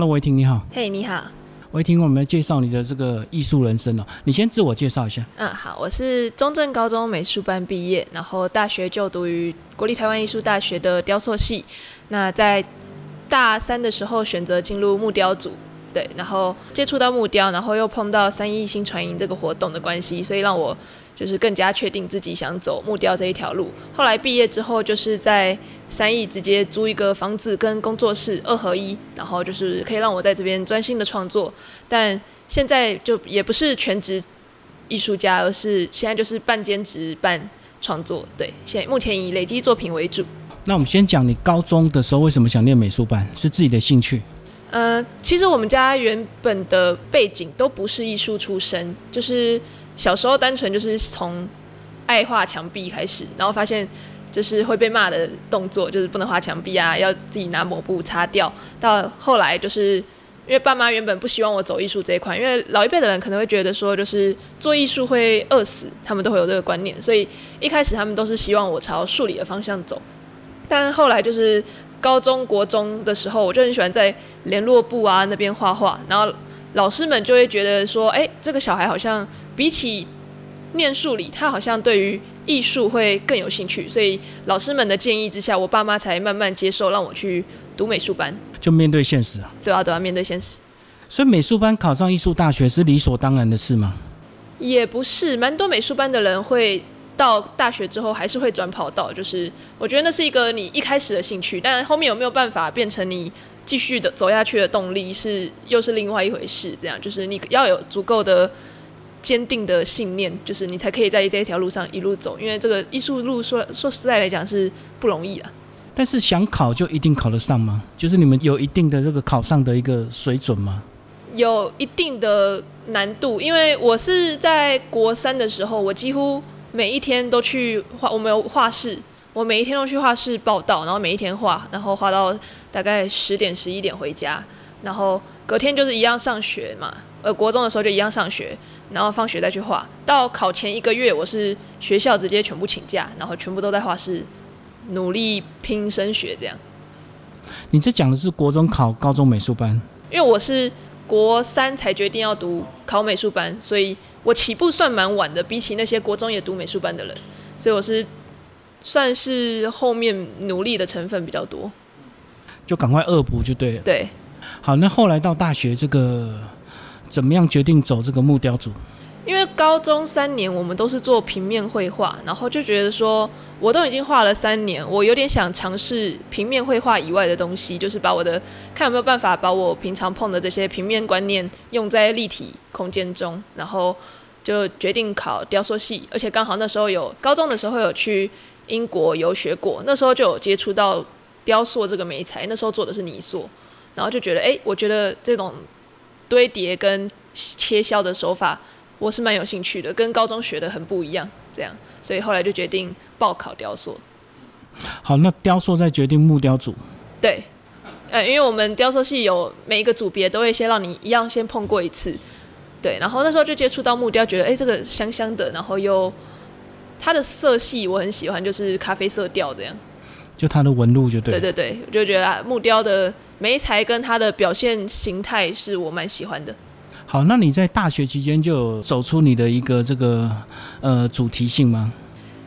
Hello，维婷，你好。嘿，你好。维婷，我们来介绍你的这个艺术人生哦。你先自我介绍一下。嗯，好，我是中正高中美术班毕业，然后大学就读于国立台湾艺术大学的雕塑系。那在大三的时候选择进入木雕组，对，然后接触到木雕，然后又碰到三一新传营这个活动的关系，所以让我。就是更加确定自己想走木雕这一条路。后来毕业之后，就是在三义直接租一个房子跟工作室二合一，然后就是可以让我在这边专心的创作。但现在就也不是全职艺术家，而是现在就是半兼职半创作。对，现目前以累积作品为主。那我们先讲你高中的时候为什么想念美术班？是自己的兴趣？呃，其实我们家原本的背景都不是艺术出身，就是。小时候单纯就是从爱画墙壁开始，然后发现就是会被骂的动作，就是不能画墙壁啊，要自己拿抹布擦掉。到后来就是因为爸妈原本不希望我走艺术这一块，因为老一辈的人可能会觉得说，就是做艺术会饿死，他们都会有这个观念，所以一开始他们都是希望我朝数理的方向走。但后来就是 高中国中的时候，我就很喜欢在联络部啊那边画画，然后老师们就会觉得说，哎，这个小孩好像。比起念数理，他好像对于艺术会更有兴趣，所以老师们的建议之下，我爸妈才慢慢接受让我去读美术班。就面对现实啊？对啊，对啊面对现实。所以美术班考上艺术大学是理所当然的事吗？也不是，蛮多美术班的人会到大学之后还是会转跑道，就是我觉得那是一个你一开始的兴趣，但后面有没有办法变成你继续的走下去的动力，是又是另外一回事。这样就是你要有足够的。坚定的信念，就是你才可以在这条路上一路走。因为这个艺术路说说实在来讲是不容易啊。但是想考就一定考得上吗？就是你们有一定的这个考上的一个水准吗？有一定的难度，因为我是在国三的时候，我几乎每一天都去画，我们有画室，我每一天都去画室报道，然后每一天画，然后画到大概十点十一点回家，然后隔天就是一样上学嘛。呃，国中的时候就一样上学。然后放学再去画，到考前一个月，我是学校直接全部请假，然后全部都在画室努力拼升学这样。你这讲的是国中考高中美术班？因为我是国三才决定要读考美术班，所以我起步算蛮晚的，比起那些国中也读美术班的人，所以我是算是后面努力的成分比较多。就赶快恶补就对了。对。好，那后来到大学这个。怎么样决定走这个木雕组？因为高中三年我们都是做平面绘画，然后就觉得说，我都已经画了三年，我有点想尝试平面绘画以外的东西，就是把我的看有没有办法把我平常碰的这些平面观念用在立体空间中，然后就决定考雕塑系，而且刚好那时候有高中的时候有去英国游学过，那时候就有接触到雕塑这个美材，那时候做的是泥塑，然后就觉得，哎，我觉得这种。堆叠跟切削的手法，我是蛮有兴趣的，跟高中学的很不一样，这样，所以后来就决定报考雕塑。好，那雕塑再决定木雕组。对，呃，因为我们雕塑系有每一个组别都会先让你一样先碰过一次，对，然后那时候就接触到木雕，觉得哎这个香香的，然后又它的色系我很喜欢，就是咖啡色调这样。就它的纹路就对。对对对，我就觉得啊木雕的。眉材跟它的表现形态是我蛮喜欢的。好，那你在大学期间就走出你的一个这个呃主题性吗？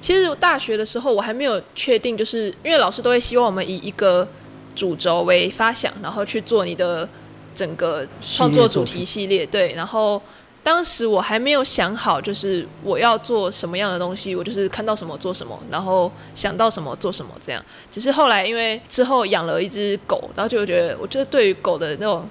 其实大学的时候我还没有确定，就是因为老师都会希望我们以一个主轴为发想，然后去做你的整个创作主题系列。对，然后。当时我还没有想好，就是我要做什么样的东西，我就是看到什么做什么，然后想到什么做什么这样。只是后来因为之后养了一只狗，然后就觉得，我觉得对于狗的那种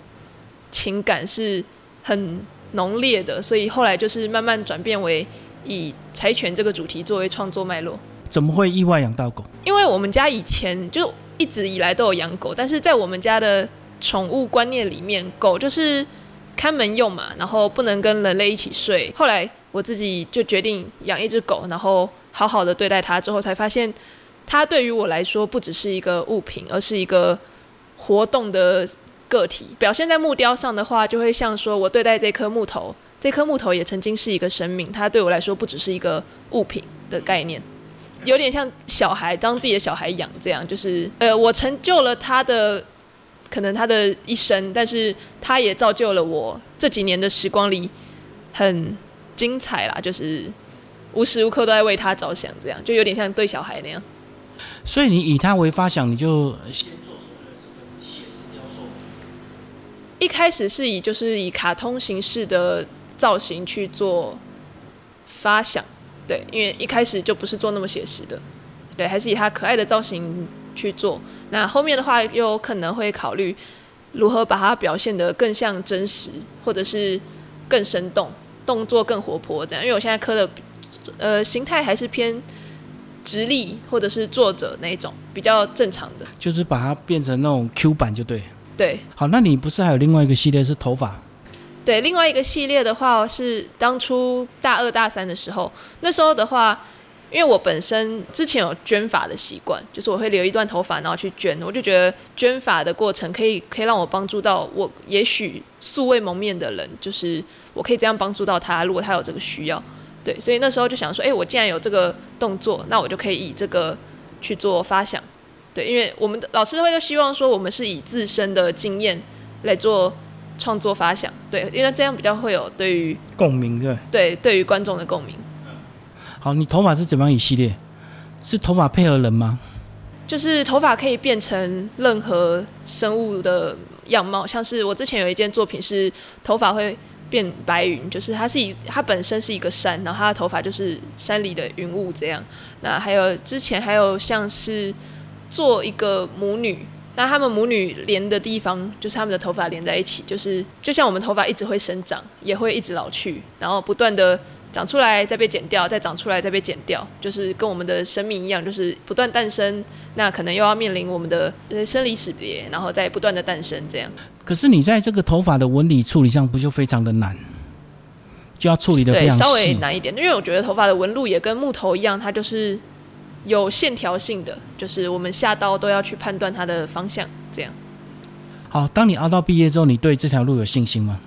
情感是很浓烈的，所以后来就是慢慢转变为以柴犬这个主题作为创作脉络。怎么会意外养到狗？因为我们家以前就一直以来都有养狗，但是在我们家的宠物观念里面，狗就是。看门用嘛，然后不能跟人类一起睡。后来我自己就决定养一只狗，然后好好的对待它。之后才发现，它对于我来说不只是一个物品，而是一个活动的个体。表现在木雕上的话，就会像说我对待这棵木头，这棵木头也曾经是一个生命。它对我来说不只是一个物品的概念，有点像小孩当自己的小孩养这样。就是呃，我成就了他的。可能他的一生，但是他也造就了我这几年的时光里很精彩啦，就是无时无刻都在为他着想，这样就有点像对小孩那样。所以你以他为发想，你就一开始是以就是以卡通形式的造型去做发想，对，因为一开始就不是做那么写实的，对，还是以他可爱的造型去做。那后面的话又可能会考虑如何把它表现得更像真实，或者是更生动，动作更活泼这样。因为我现在刻的呃形态还是偏直立或者是坐着那种比较正常的，就是把它变成那种 Q 版就对。对，好，那你不是还有另外一个系列是头发？对，另外一个系列的话是当初大二大三的时候，那时候的话，因为我本身之前有捐发的习惯，就是我会留一段头发然后去捐，我就觉得捐发的过程可以可以让我帮助到我，也许素未谋面的人，就是我可以这样帮助到他，如果他有这个需要，对，所以那时候就想说，哎，我既然有这个动作，那我就可以以这个去做发想。对，因为我们的老师会都希望说，我们是以自身的经验来做创作发想，对，因为这样比较会有对于共鸣，对，对，对于观众的共鸣。好，你头发是怎么样一系列？是头发配合人吗？就是头发可以变成任何生物的样貌，像是我之前有一件作品是头发会变白云，就是它是以它本身是一个山，然后它的头发就是山里的云雾这样。那还有之前还有像是。做一个母女，那他们母女连的地方就是他们的头发连在一起，就是就像我们头发一直会生长，也会一直老去，然后不断的长出来，再被剪掉，再长出来，再被剪掉，就是跟我们的生命一样，就是不断诞生。那可能又要面临我们的生离死别，然后再不断的诞生这样。可是你在这个头发的纹理处理上，不就非常的难？就要处理的非常稍微难一点，因为我觉得头发的纹路也跟木头一样，它就是。有线条性的，就是我们下刀都要去判断它的方向，这样。好，当你熬到毕业之后，你对这条路有信心吗？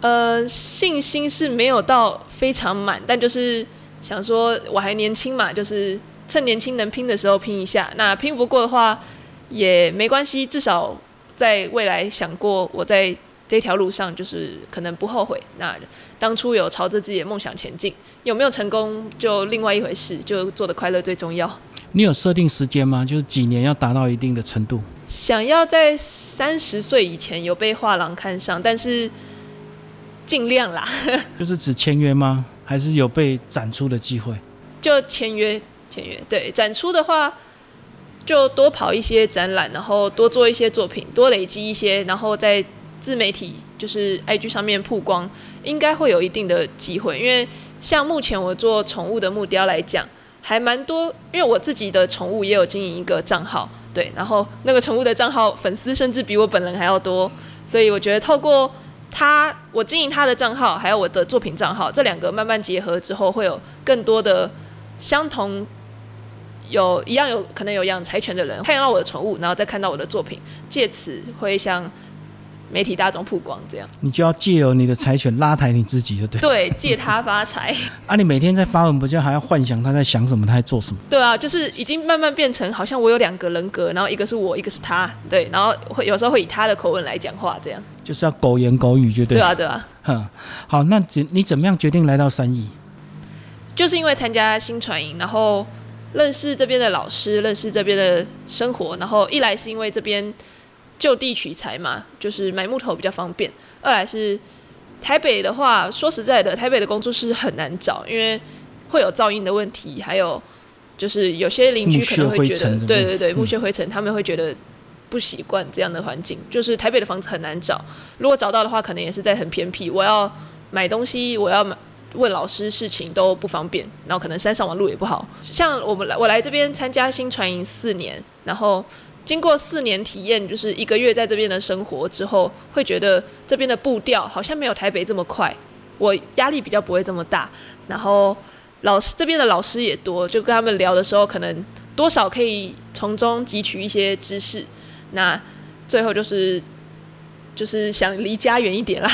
呃，信心是没有到非常满，但就是想说我还年轻嘛，就是趁年轻能拼的时候拼一下。那拼不过的话也没关系，至少在未来想过我在。这条路上就是可能不后悔。那当初有朝着自己的梦想前进，有没有成功就另外一回事。就做的快乐最重要。你有设定时间吗？就是几年要达到一定的程度？想要在三十岁以前有被画廊看上，但是尽量啦。就是只签约吗？还是有被展出的机会？就签约，签约。对，展出的话就多跑一些展览，然后多做一些作品，多累积一些，然后再。自媒体就是 IG 上面曝光，应该会有一定的机会。因为像目前我做宠物的木雕来讲，还蛮多。因为我自己的宠物也有经营一个账号，对，然后那个宠物的账号粉丝甚至比我本人还要多。所以我觉得透过他，我经营他的账号，还有我的作品账号，这两个慢慢结合之后，会有更多的相同，有一样有可能有养柴犬的人看到我的宠物，然后再看到我的作品，借此会像。媒体大众曝光，这样你就要借由你的柴犬拉抬你自己，就对。对，借他发财。啊，你每天在发文，不就还要幻想他在想什么，他在做什么？对啊，就是已经慢慢变成好像我有两个人格，然后一个是我，一个是他。对，然后会有时候会以他的口吻来讲话，这样。就是要狗言狗语，就对。对啊，对啊。哼，好，那怎你怎么样决定来到三义？就是因为参加新传营，然后认识这边的老师，认识这边的生活，然后一来是因为这边。就地取材嘛，就是买木头比较方便。二来是台北的话，说实在的，台北的工作室很难找，因为会有噪音的问题，还有就是有些邻居可能会觉得，对对对，木屑灰尘，他们会觉得不习惯这样的环境。就是台北的房子很难找，如果找到的话，可能也是在很偏僻。我要买东西，我要买问老师事情都不方便，然后可能山上网路也不好。像我们来，我来这边参加新传营四年，然后。经过四年体验，就是一个月在这边的生活之后，会觉得这边的步调好像没有台北这么快，我压力比较不会这么大。然后老师这边的老师也多，就跟他们聊的时候，可能多少可以从中汲取一些知识。那最后就是就是想离家远一点啦。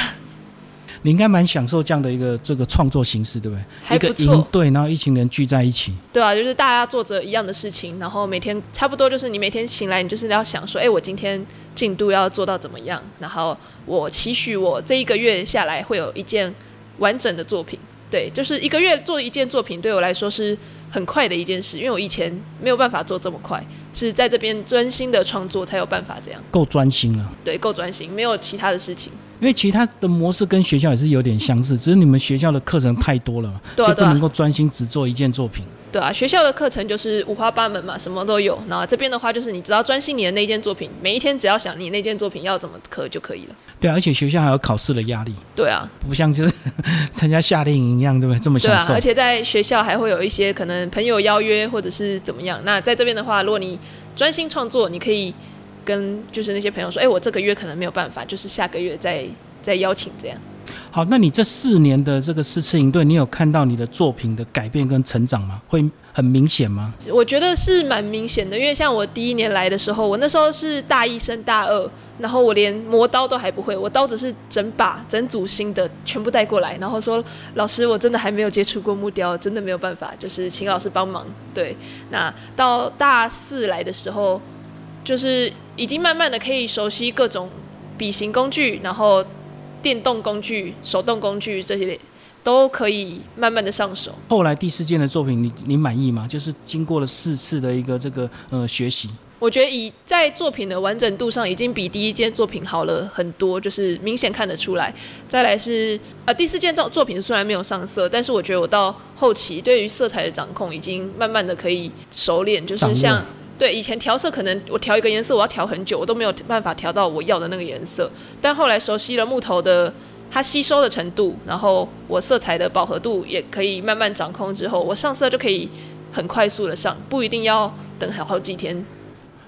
你应该蛮享受这样的一个这个创作形式，对不对？一个还不错，营队，然后一群人聚在一起。对啊，就是大家做着一样的事情，然后每天差不多就是你每天醒来，你就是要想说，哎，我今天进度要做到怎么样，然后我期许我这一个月下来会有一件完整的作品。对，就是一个月做一件作品，对我来说是很快的一件事，因为我以前没有办法做这么快，是在这边专心的创作才有办法这样。够专心了，对，够专心，没有其他的事情。因为其他的模式跟学校也是有点相似，只是你们学校的课程太多了嘛，对啊，就不能够专心只做一件作品。对啊，学校的课程就是五花八门嘛，什么都有。然后这边的话，就是你只要专心你的那件作品，每一天只要想你那件作品要怎么刻就可以了。对啊，而且学校还有考试的压力，对啊，不像就是参加夏令营一样，对不对？这么对啊，享受。而且在学校还会有一些可能朋友邀约或者是怎么样。那在这边的话，如果你专心创作，你可以跟就是那些朋友说，哎，我这个月可能没有办法，就是下个月再再邀请这样。好，那你这四年的这个四次营队，你有看到你的作品的改变跟成长吗？会很明显吗？我觉得是蛮明显的，因为像我第一年来的时候，我那时候是大一升大二，然后我连磨刀都还不会，我刀子是整把整组新的全部带过来，然后说老师，我真的还没有接触过木雕，真的没有办法，就是请老师帮忙。对，那到大四来的时候，就是已经慢慢的可以熟悉各种笔型工具，然后电动工具、手动工具这些都可以慢慢的上手。后来第四件的作品，你你满意吗？就是经过了四次的一个这个呃学习，我觉得以在作品的完整度上，已经比第一件作品好了很多，就是明显看得出来。再来是呃第四件作作品虽然没有上色，但是我觉得我到后期对于色彩的掌控已经慢慢的可以熟练，就是像。对，以前调色可能我调一个颜色，我要调很久，我都没有办法调到我要的那个颜色。但后来熟悉了木头的它吸收的程度，然后我色彩的饱和度也可以慢慢掌控之后，我上色就可以很快速的上，不一定要等好好几天。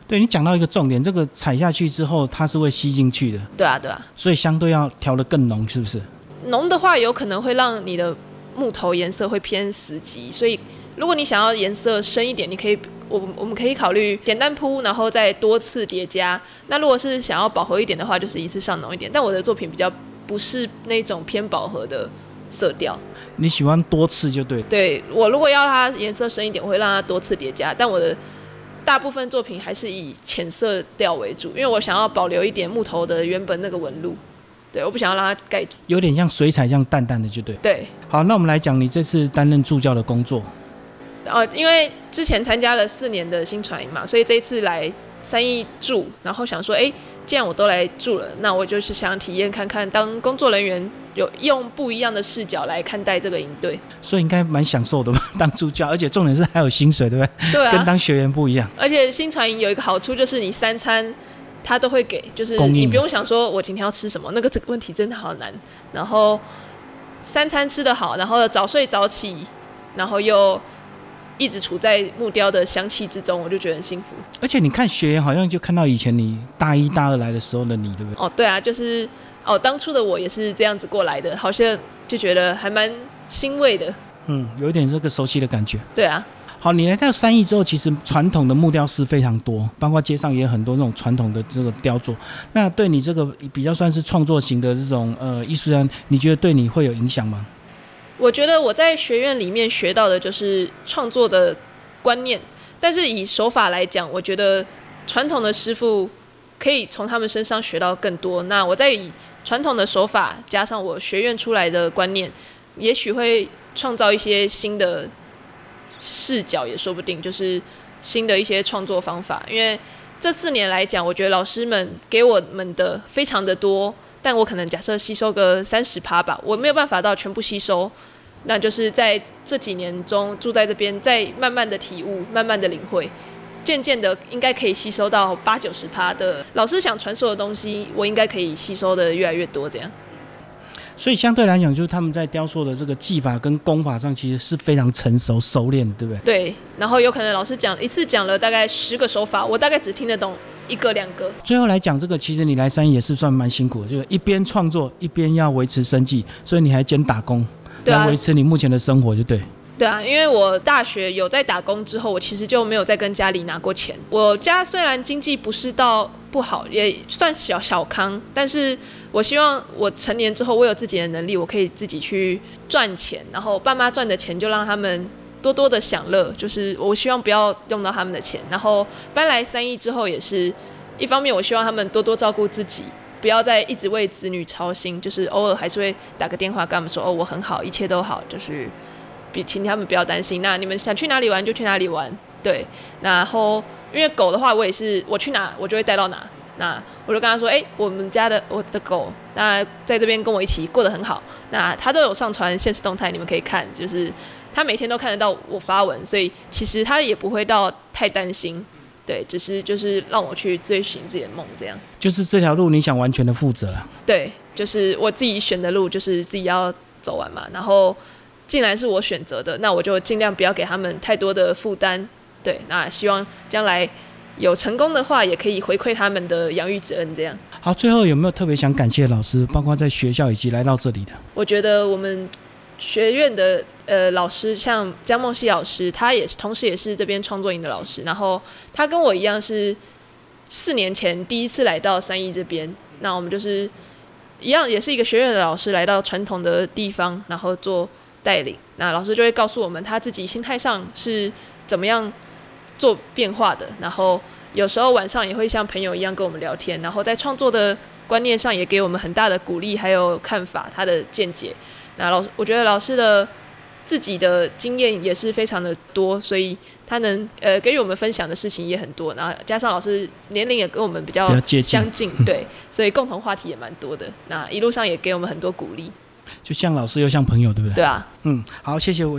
对你讲到一个重点，这个踩下去之后，它是会吸进去的，对啊，对啊。所以相对要调的更浓，是不是？浓的话，有可能会让你的木头颜色会偏死寂，所以如果你想要颜色深一点，你可以，我我们可以考虑简单铺，然后再多次叠加。那如果是想要饱和一点的话，就是一次上浓一点。但我的作品比较不是那种偏饱和的色调，你喜欢多次就对。对我如果要它颜色深一点，我会让它多次叠加，但我的。大部分作品还是以浅色调为主，因为我想要保留一点木头的原本那个纹路，对，我不想要让它盖住。有点像水彩一样淡淡的就对。对，好，那我们来讲你这次担任助教的工作。呃，因为之前参加了四年的新传营嘛，所以这一次来三义住，然后想说，哎，既然我都来住了，那我就是想体验看看当工作人员，有用不一样的视角来看待这个营队。所以应该蛮享受的吧，当助教，而且重点是还有薪水，对不对？对啊，跟当学员不一样。而且新传营有一个好处就是你三餐他都会给，就是你不用想说我今天要吃什么，那个这个问题真的好难。然后三餐吃得好，然后早睡早起，然后又一直处在木雕的香气之中，我就觉得很幸福。而且你看学员好像就看到以前你大一大二来的时候的你，对不对？哦，对啊，就是哦，当初的我也是这样子过来的，好像就觉得还蛮欣慰的。嗯，有一点这个熟悉的感觉。对啊，好，你来到三义之后，其实传统的木雕师非常多，包括街上也有很多那种传统的这个雕作。那对你这个比较算是创作型的这种呃艺术家，你觉得对你会有影响吗？我觉得我在学院里面学到的就是创作的观念，但是以手法来讲，我觉得传统的师傅可以从他们身上学到更多。那我再以传统的手法加上我学院出来的观念，也许会创造一些新的视角，也说不定，就是新的一些创作方法。因为这四年来讲，我觉得老师们给我们的非常的多。但我可能假设吸收个三十趴吧，我没有办法到全部吸收，那就是在这几年中住在这边，再慢慢的体悟，慢慢的领会，渐渐的应该可以吸收到八九十趴的老师想传授的东西，我应该可以吸收的越来越多，这样。所以相对来讲，就是他们在雕塑的这个技法跟功法上，其实是非常成熟熟练，对不对？对，然后有可能老师讲一次讲了大概十个手法，我大概只听得懂一个两个。最后来讲，这个其实你来三义也是算蛮辛苦的，就是一边创作一边要维持生计，所以你还兼打工来维持你目前的生活，就对。对啊，因为我大学有在打工之后，我其实就没有再跟家里拿过钱。我家虽然经济不是到不好，也算小小康，但是我希望我成年之后，我有自己的能力，我可以自己去赚钱，然后爸妈赚的钱就让他们多多的享乐。就是我希望不要用到他们的钱。然后搬来三义之后，也是一方面，我希望他们多多照顾自己。不要再一直为子女操心，就是偶尔还是会打个电话跟他们说：“哦，我很好，一切都好。”就是比请他们不要担心。那你们想去哪里玩就去哪里玩，对。然后因为狗的话，我也是我去哪我就会带到哪。那我就跟他说：“哎，我们家的我的狗，那在这边跟我一起过得很好。那他都有上传现实动态，你们可以看，就是他每天都看得到我发文，所以其实他也不会到太担心。”对，只是就是让我去追寻自己的梦，这样。就是这条路，你想完全的负责了。对，就是我自己选的路，就是自己要走完嘛。然后，既然是我选择的，那我就尽量不要给他们太多的负担。对，那希望将来有成功的话，也可以回馈他们的养育之恩，这样。好，最后有没有特别想感谢老师，包括在学校以及来到这里的？我觉得我们。学院的呃老师像江梦溪老师，他也是同时也是这边创作营的老师。然后他跟我一样是四年前第一次来到三义这边。那我们就是一样，也是一个学院的老师来到传统的地方，然后做带领。那老师就会告诉我们他自己心态上是怎么样做变化的。然后有时候晚上也会像朋友一样跟我们聊天。然后在创作的观念上也给我们很大的鼓励，还有看法，他的见解。那老师，我觉得老师的自己的经验也是非常的多，所以他能呃给予我们分享的事情也很多。然后加上老师年龄也跟我们比较相近，对，所以共同话题也蛮多的。那一路上也给我们很多鼓励，就像老师又像朋友，对不对？对啊，嗯，好，谢谢我。